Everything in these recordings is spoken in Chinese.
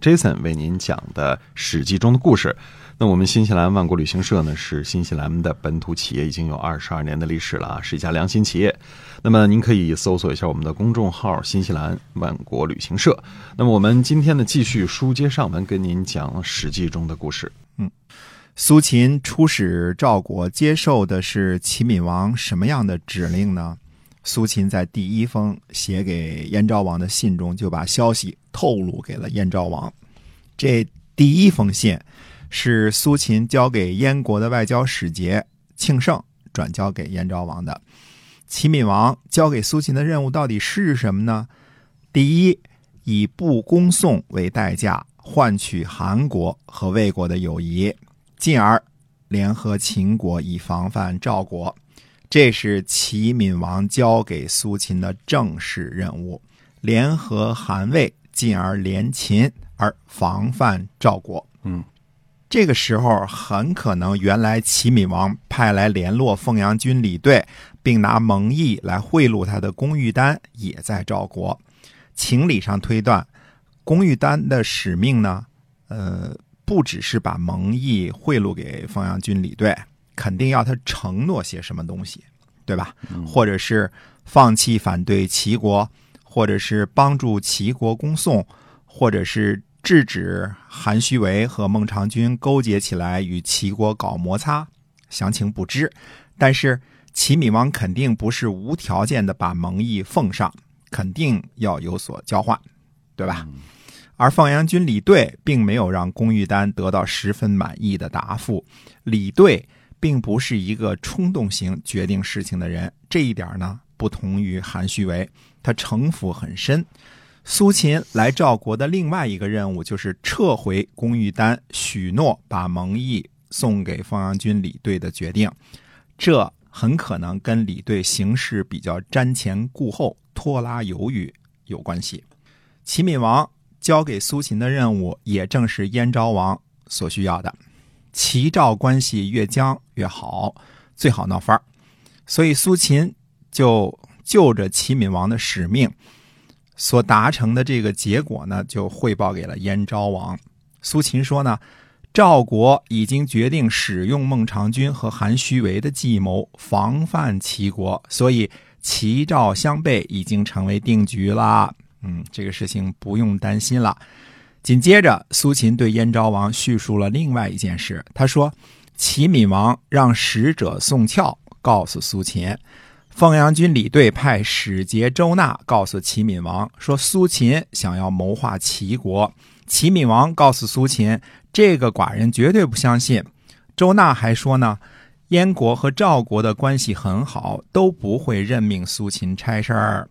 Jason 为您讲的《史记》中的故事。那我们新西兰万国旅行社呢，是新西兰的本土企业，已经有二十二年的历史了啊，是一家良心企业。那么您可以搜索一下我们的公众号“新西兰万国旅行社”。那么我们今天呢，继续书接上文，跟您讲《史记》中的故事。嗯，苏秦出使赵国，接受的是齐闵王什么样的指令呢？苏秦在第一封写给燕昭王的信中，就把消息透露给了燕昭王。这第一封信。是苏秦交给燕国的外交使节庆盛转交给燕昭王的。齐闵王交给苏秦的任务到底是什么呢？第一，以不攻宋为代价，换取韩国和魏国的友谊，进而联合秦国以防范赵国。这是齐闵王交给苏秦的正式任务：联合韩魏，进而联秦，而防范赵国。嗯。这个时候，很可能原来齐闵王派来联络凤阳军李队，并拿蒙毅来贿赂他的龚玉丹也在赵国。情理上推断，龚玉丹的使命呢，呃，不只是把蒙毅贿赂给凤阳军李队，肯定要他承诺些什么东西，对吧？或者是放弃反对齐国，或者是帮助齐国攻宋，或者是。制止韩虚为和孟尝君勾结起来与齐国搞摩擦，详情不知。但是齐闵王肯定不是无条件的把蒙毅奉上，肯定要有所交换，对吧？而放羊军李队并没有让龚玉丹得到十分满意的答复。李队并不是一个冲动型决定事情的人，这一点呢不同于韩虚为，他城府很深。苏秦来赵国的另外一个任务，就是撤回公玉丹许诺把蒙毅送给方阳军李队的决定。这很可能跟李队行事比较瞻前顾后、拖拉犹豫有关系。齐闵王交给苏秦的任务，也正是燕昭王所需要的。齐赵关系越僵越好，最好闹翻儿。所以苏秦就就着齐闵王的使命。所达成的这个结果呢，就汇报给了燕昭王。苏秦说呢，赵国已经决定使用孟尝君和韩虚为的计谋防范齐国，所以齐赵相背已经成为定局了。嗯，这个事情不用担心了。紧接着，苏秦对燕昭王叙述了另外一件事。他说，齐闵王让使者宋翘告诉苏秦。凤阳军李队派使节周纳告诉齐闵王说：“苏秦想要谋划齐国。”齐闵王告诉苏秦：“这个寡人绝对不相信。”周纳还说呢：“燕国和赵国的关系很好，都不会任命苏秦差事儿。”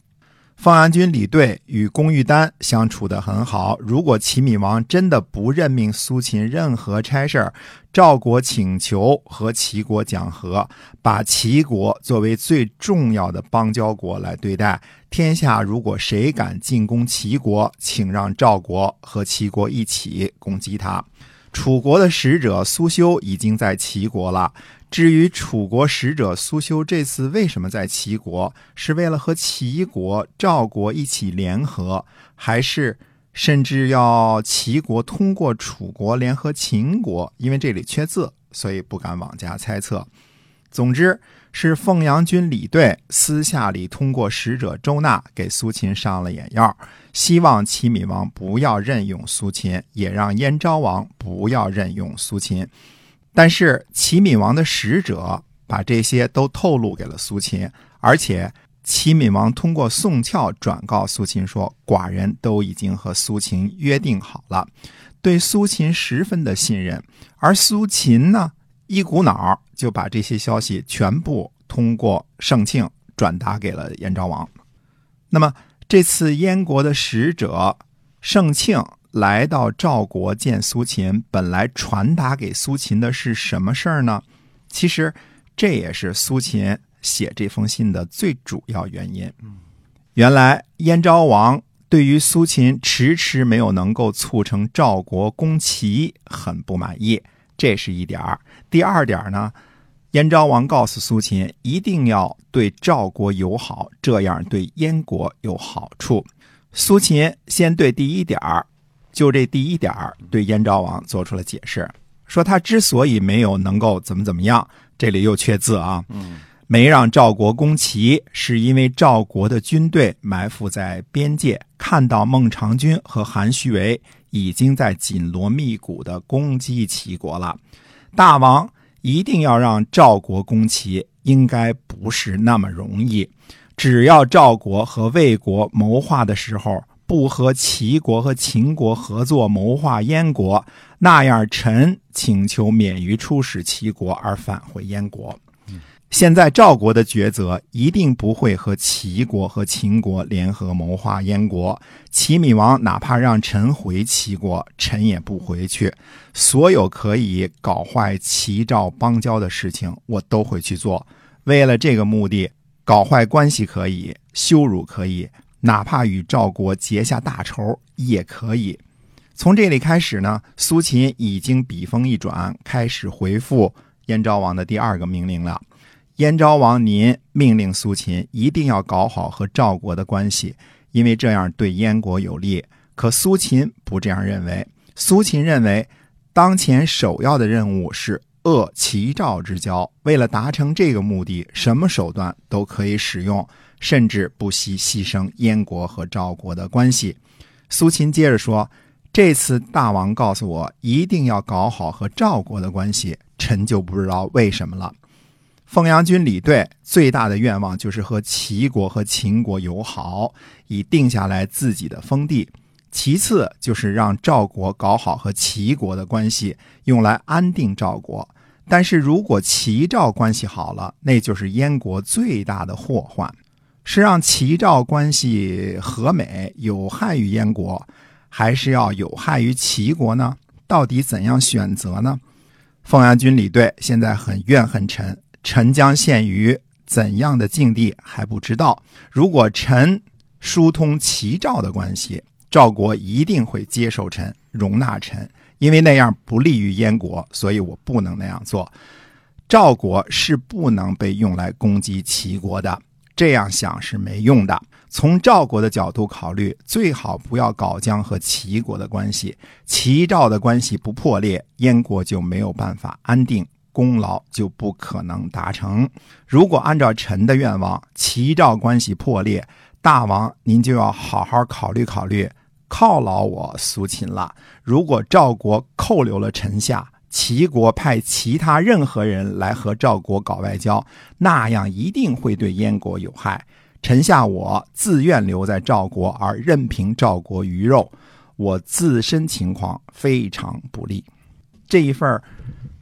方阳军李队与龚玉丹相处得很好。如果齐闵王真的不任命苏秦任何差事儿，赵国请求和齐国讲和，把齐国作为最重要的邦交国来对待。天下如果谁敢进攻齐国，请让赵国和齐国一起攻击他。楚国的使者苏修已经在齐国了。至于楚国使者苏修这次为什么在齐国，是为了和齐国、赵国一起联合，还是甚至要齐国通过楚国联合秦国？因为这里缺字，所以不敢妄加猜测。总之，是凤阳军李队私下里通过使者周纳给苏秦上了眼药，希望齐闵王不要任用苏秦，也让燕昭王不要任用苏秦。但是齐闵王的使者把这些都透露给了苏秦，而且齐闵王通过宋翘转告苏秦说，寡人都已经和苏秦约定好了，对苏秦十分的信任。而苏秦呢，一股脑就把这些消息全部通过盛庆转达给了燕昭王。那么这次燕国的使者盛庆。来到赵国见苏秦，本来传达给苏秦的是什么事儿呢？其实这也是苏秦写这封信的最主要原因。原来燕昭王对于苏秦迟迟没有能够促成赵国攻齐很不满意，这是一点儿。第二点呢，燕昭王告诉苏秦，一定要对赵国友好，这样对燕国有好处。苏秦先对第一点儿，就这第一点儿对燕昭王做出了解释，说他之所以没有能够怎么怎么样，这里又缺字啊，嗯没让赵国攻齐，是因为赵国的军队埋伏在边界，看到孟尝君和韩须为已经在紧锣密鼓的攻击齐国了。大王一定要让赵国攻齐，应该不是那么容易。只要赵国和魏国谋划的时候不和齐国和秦国合作谋划燕国，那样臣请求免于出使齐国而返回燕国。现在赵国的抉择一定不会和齐国和秦国联合谋划燕国。齐闵王哪怕让臣回齐国，臣也不回去。所有可以搞坏齐赵邦交的事情，我都会去做。为了这个目的，搞坏关系可以，羞辱可以，哪怕与赵国结下大仇也可以。从这里开始呢，苏秦已经笔锋一转，开始回复燕昭王的第二个命令了。燕昭王，您命令苏秦一定要搞好和赵国的关系，因为这样对燕国有利。可苏秦不这样认为，苏秦认为，当前首要的任务是遏齐赵之交。为了达成这个目的，什么手段都可以使用，甚至不惜牺牲燕国和赵国的关系。苏秦接着说：“这次大王告诉我一定要搞好和赵国的关系，臣就不知道为什么了。”凤阳军李队最大的愿望就是和齐国和秦国友好，以定下来自己的封地。其次就是让赵国搞好和齐国的关系，用来安定赵国。但是如果齐赵关系好了，那就是燕国最大的祸患。是让齐赵关系和美有害于燕国，还是要有害于齐国呢？到底怎样选择呢？凤阳军李队现在很怨恨臣。臣将陷于怎样的境地还不知道。如果臣疏通齐赵的关系，赵国一定会接受臣、容纳臣，因为那样不利于燕国，所以我不能那样做。赵国是不能被用来攻击齐国的，这样想是没用的。从赵国的角度考虑，最好不要搞僵和齐国的关系，齐赵的关系不破裂，燕国就没有办法安定。功劳就不可能达成。如果按照臣的愿望，齐赵关系破裂，大王您就要好好考虑考虑，犒劳我苏秦了。如果赵国扣留了臣下，齐国派其他任何人来和赵国搞外交，那样一定会对燕国有害。臣下我自愿留在赵国，而任凭赵国鱼肉，我自身情况非常不利。这一份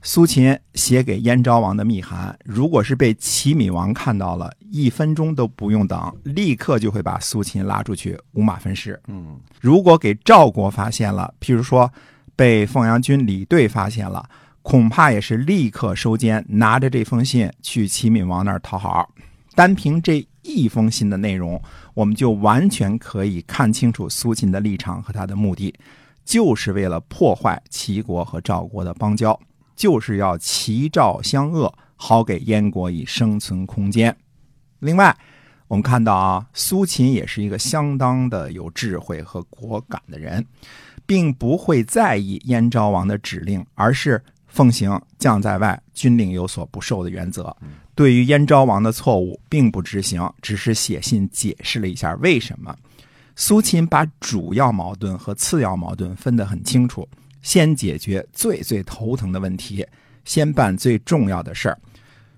苏秦写给燕昭王的密函，如果是被齐闵王看到了，一分钟都不用等，立刻就会把苏秦拉出去五马分尸。嗯，如果给赵国发现了，譬如说被凤阳军李队发现了，恐怕也是立刻收监，拿着这封信去齐闵王那儿讨好。单凭这一封信的内容，我们就完全可以看清楚苏秦的立场和他的目的，就是为了破坏齐国和赵国的邦交。就是要齐赵相恶，好给燕国以生存空间。另外，我们看到啊，苏秦也是一个相当的有智慧和果敢的人，并不会在意燕昭王的指令，而是奉行“将在外，军令有所不受”的原则。对于燕昭王的错误，并不执行，只是写信解释了一下为什么。苏秦把主要矛盾和次要矛盾分得很清楚。先解决最最头疼的问题，先办最重要的事儿。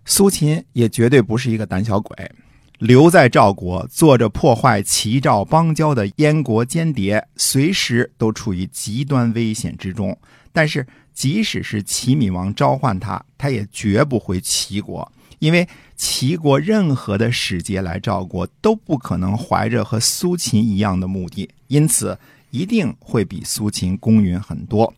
苏秦也绝对不是一个胆小鬼，留在赵国做着破坏齐赵邦交的燕国间谍，随时都处于极端危险之中。但是，即使是齐闵王召唤他，他也绝不回齐国，因为齐国任何的使节来赵国都不可能怀着和苏秦一样的目的，因此。一定会比苏秦公允很多，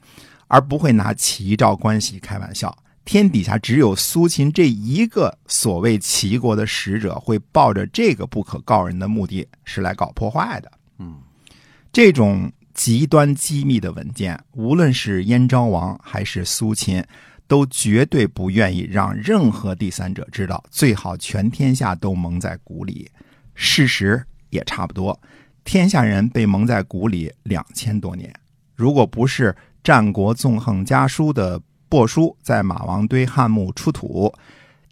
而不会拿齐赵关系开玩笑。天底下只有苏秦这一个所谓齐国的使者会抱着这个不可告人的目的是来搞破坏的。嗯，这种极端机密的文件，无论是燕昭王还是苏秦，都绝对不愿意让任何第三者知道，最好全天下都蒙在鼓里。事实也差不多，天下人被蒙在鼓里两千多年，如果不是战国纵横家书的帛书在马王堆汉墓出土，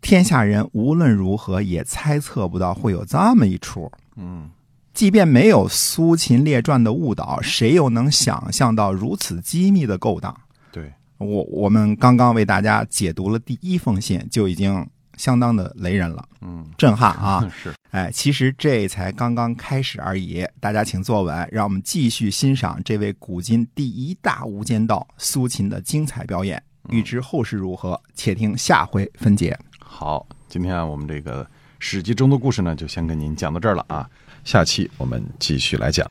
天下人无论如何也猜测不到会有这么一出。嗯，即便没有苏秦列传的误导，谁又能想象到如此机密的勾当？对，我我们刚刚为大家解读了第一封信，就已经相当的雷人了，嗯，震撼啊！是，哎，其实这才刚刚开始而已。大家请坐稳，让我们继续欣赏这位古今第一大无间道苏秦的精彩表演。欲知后事如何，且听下回分解。好，今天啊，我们这个《史记》中的故事呢，就先跟您讲到这儿了啊，下期我们继续来讲。